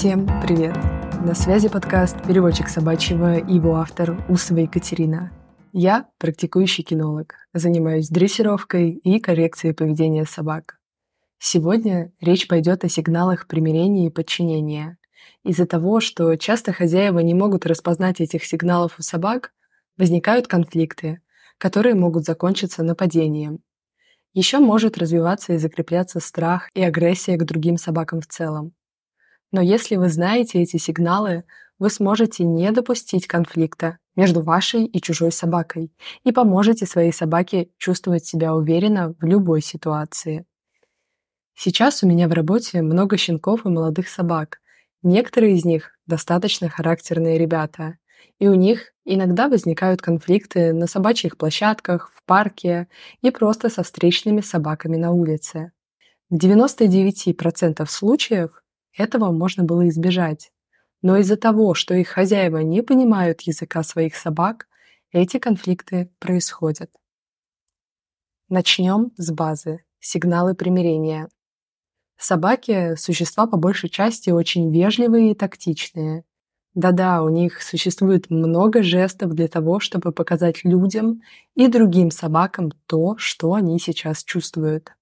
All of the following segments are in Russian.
Всем привет! На связи подкаст «Переводчик собачьего» и его автор Усова Екатерина. Я практикующий кинолог, занимаюсь дрессировкой и коррекцией поведения собак. Сегодня речь пойдет о сигналах примирения и подчинения. Из-за того, что часто хозяева не могут распознать этих сигналов у собак, возникают конфликты, которые могут закончиться нападением. Еще может развиваться и закрепляться страх и агрессия к другим собакам в целом. Но если вы знаете эти сигналы, вы сможете не допустить конфликта между вашей и чужой собакой и поможете своей собаке чувствовать себя уверенно в любой ситуации. Сейчас у меня в работе много щенков и молодых собак. Некоторые из них достаточно характерные ребята, и у них иногда возникают конфликты на собачьих площадках, в парке и просто со встречными собаками на улице. В 99% случаев этого можно было избежать. Но из-за того, что их хозяева не понимают языка своих собак, эти конфликты происходят. Начнем с базы. Сигналы примирения. Собаки – существа по большей части очень вежливые и тактичные. Да-да, у них существует много жестов для того, чтобы показать людям и другим собакам то, что они сейчас чувствуют.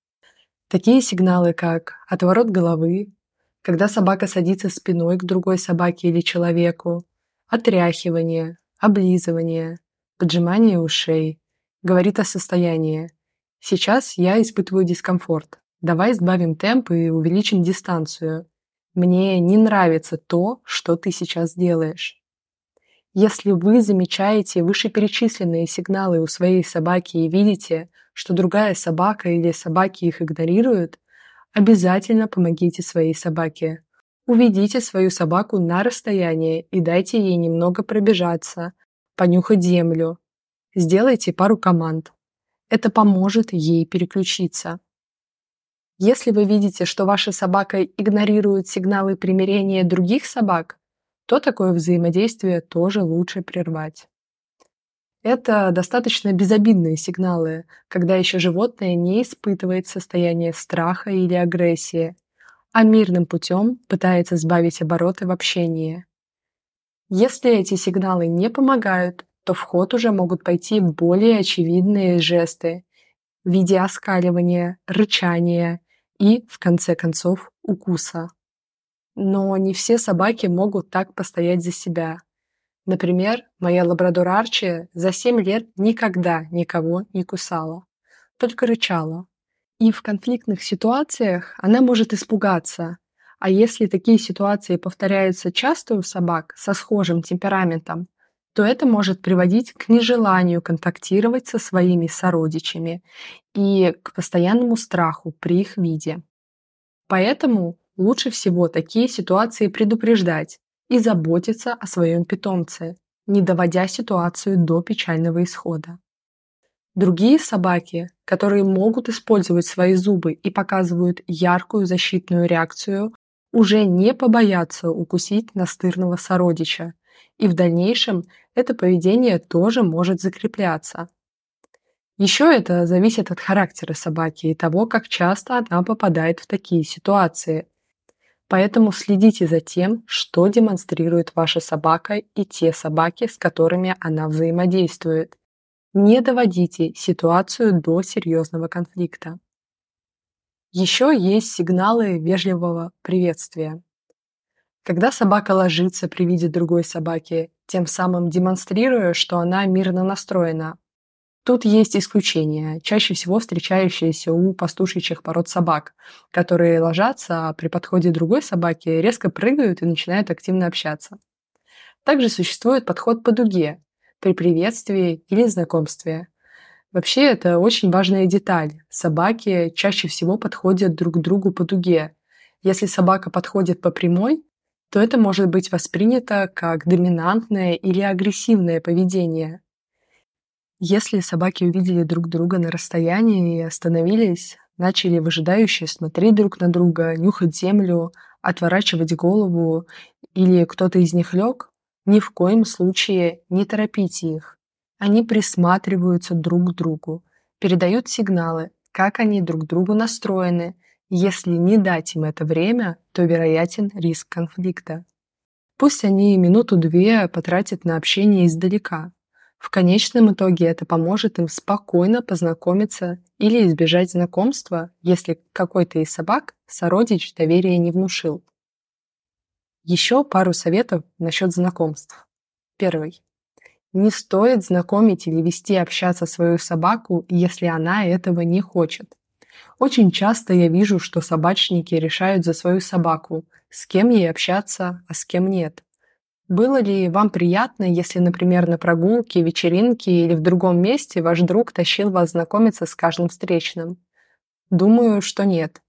Такие сигналы, как отворот головы, когда собака садится спиной к другой собаке или человеку, отряхивание, облизывание, поджимание ушей, говорит о состоянии. Сейчас я испытываю дискомфорт. Давай сбавим темп и увеличим дистанцию. Мне не нравится то, что ты сейчас делаешь. Если вы замечаете вышеперечисленные сигналы у своей собаки и видите, что другая собака или собаки их игнорируют, Обязательно помогите своей собаке. Уведите свою собаку на расстояние и дайте ей немного пробежаться, понюхать землю. Сделайте пару команд. Это поможет ей переключиться. Если вы видите, что ваша собака игнорирует сигналы примирения других собак, то такое взаимодействие тоже лучше прервать. Это достаточно безобидные сигналы, когда еще животное не испытывает состояние страха или агрессии, а мирным путем пытается сбавить обороты в общении. Если эти сигналы не помогают, то в ход уже могут пойти более очевидные жесты в виде оскаливания, рычания и, в конце концов, укуса. Но не все собаки могут так постоять за себя. Например, моя лабрадор Арчи за 7 лет никогда никого не кусала, только рычала. И в конфликтных ситуациях она может испугаться. А если такие ситуации повторяются часто у собак со схожим темпераментом, то это может приводить к нежеланию контактировать со своими сородичами и к постоянному страху при их виде. Поэтому лучше всего такие ситуации предупреждать, и заботиться о своем питомце, не доводя ситуацию до печального исхода. Другие собаки, которые могут использовать свои зубы и показывают яркую защитную реакцию, уже не побоятся укусить настырного сородича, и в дальнейшем это поведение тоже может закрепляться. Еще это зависит от характера собаки и того, как часто она попадает в такие ситуации, Поэтому следите за тем, что демонстрирует ваша собака и те собаки, с которыми она взаимодействует. Не доводите ситуацию до серьезного конфликта. Еще есть сигналы вежливого приветствия. Когда собака ложится при виде другой собаки, тем самым демонстрируя, что она мирно настроена, Тут есть исключения, чаще всего встречающиеся у пастушечьих пород собак, которые ложатся, а при подходе другой собаки резко прыгают и начинают активно общаться. Также существует подход по дуге при приветствии или знакомстве. Вообще это очень важная деталь. Собаки чаще всего подходят друг к другу по дуге. Если собака подходит по прямой, то это может быть воспринято как доминантное или агрессивное поведение – если собаки увидели друг друга на расстоянии и остановились, начали выжидающе смотреть друг на друга, нюхать землю, отворачивать голову, или кто-то из них лег, ни в коем случае не торопите их. Они присматриваются друг к другу, передают сигналы, как они друг другу настроены, Если не дать им это время, то вероятен риск конфликта. Пусть они минуту-две потратят на общение издалека. В конечном итоге это поможет им спокойно познакомиться или избежать знакомства, если какой-то из собак сородич доверия не внушил. Еще пару советов насчет знакомств. Первый. Не стоит знакомить или вести общаться свою собаку, если она этого не хочет. Очень часто я вижу, что собачники решают за свою собаку, с кем ей общаться, а с кем нет. Было ли вам приятно, если, например, на прогулке, вечеринке или в другом месте ваш друг тащил вас знакомиться с каждым встречным? Думаю, что нет.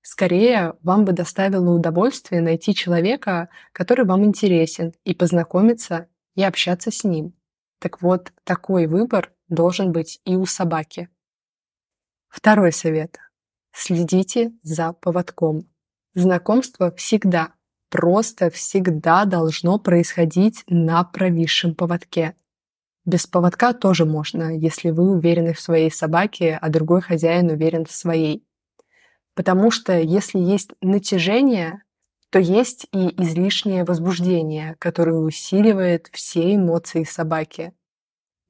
Скорее, вам бы доставило удовольствие найти человека, который вам интересен, и познакомиться и общаться с ним. Так вот, такой выбор должен быть и у собаки. Второй совет. Следите за поводком. Знакомство всегда, просто всегда должно происходить на провисшем поводке. Без поводка тоже можно, если вы уверены в своей собаке, а другой хозяин уверен в своей. Потому что если есть натяжение, то есть и излишнее возбуждение, которое усиливает все эмоции собаки.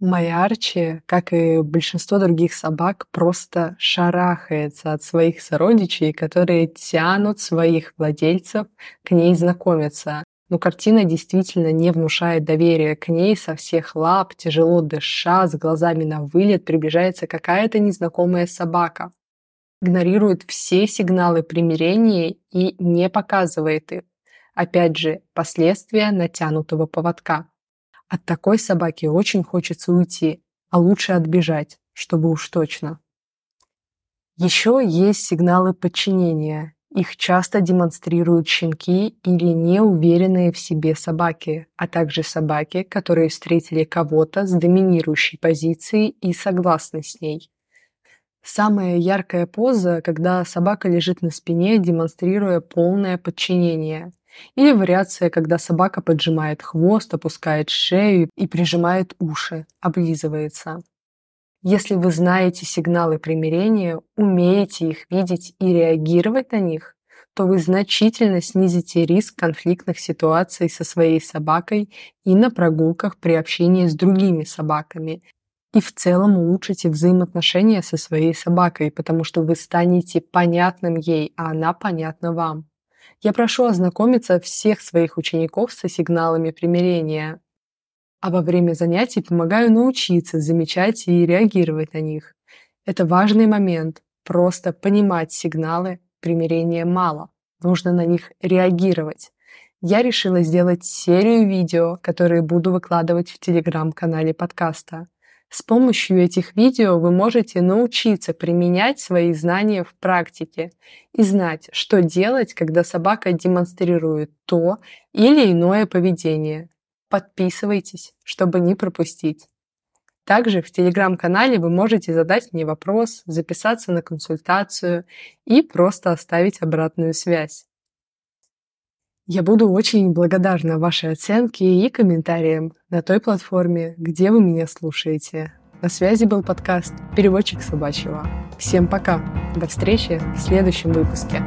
Моя Арчи, как и большинство других собак, просто шарахается от своих сородичей, которые тянут своих владельцев к ней знакомиться. Но картина действительно не внушает доверия к ней со всех лап, тяжело дыша, с глазами на вылет приближается какая-то незнакомая собака. Игнорирует все сигналы примирения и не показывает их. Опять же, последствия натянутого поводка. От такой собаки очень хочется уйти, а лучше отбежать, чтобы уж точно. Еще есть сигналы подчинения. Их часто демонстрируют щенки или неуверенные в себе собаки, а также собаки, которые встретили кого-то с доминирующей позицией и согласны с ней. Самая яркая поза, когда собака лежит на спине, демонстрируя полное подчинение. Или вариация, когда собака поджимает хвост, опускает шею и прижимает уши, облизывается. Если вы знаете сигналы примирения, умеете их видеть и реагировать на них, то вы значительно снизите риск конфликтных ситуаций со своей собакой и на прогулках при общении с другими собаками. И в целом улучшите взаимоотношения со своей собакой, потому что вы станете понятным ей, а она понятна вам. Я прошу ознакомиться всех своих учеников со сигналами примирения, а во время занятий помогаю научиться замечать и реагировать на них. Это важный момент. Просто понимать сигналы примирения мало. Нужно на них реагировать. Я решила сделать серию видео, которые буду выкладывать в телеграм-канале подкаста. С помощью этих видео вы можете научиться применять свои знания в практике и знать, что делать, когда собака демонстрирует то или иное поведение. Подписывайтесь, чтобы не пропустить. Также в телеграм-канале вы можете задать мне вопрос, записаться на консультацию и просто оставить обратную связь. Я буду очень благодарна вашей оценке и комментариям на той платформе, где вы меня слушаете. На связи был подкаст «Переводчик собачьего». Всем пока. До встречи в следующем выпуске.